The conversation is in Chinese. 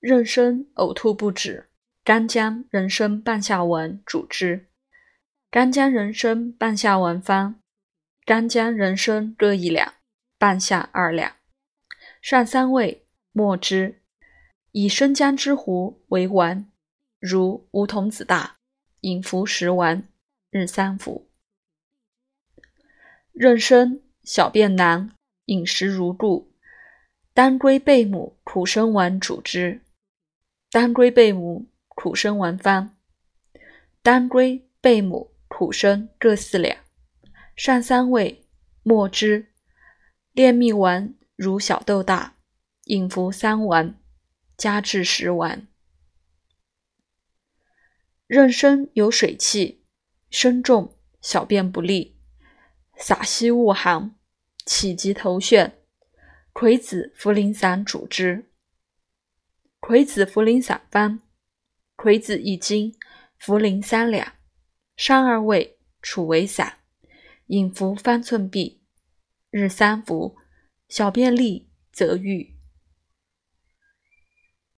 妊娠呕吐不止，干姜人参半夏丸主之。干姜人参半夏丸方：干姜人参各一两，半夏二两。上三味，末之。以生姜之糊为丸，如梧桐子大，饮服十丸，日三服。妊娠小便难，饮食如故，当归贝母苦参丸主之。当归贝母苦参丸方：当归、贝母、苦参各四两，上三味，末之。炼蜜丸如小豆大，饮服三丸，加至十丸。妊娠有水气，身重，小便不利，洒稀恶寒，起急头眩，葵子茯苓散主之。葵子茯苓散方：葵子一斤，茯苓三两，上二味，楚为散，饮服方寸匕，日三服。小便利则愈。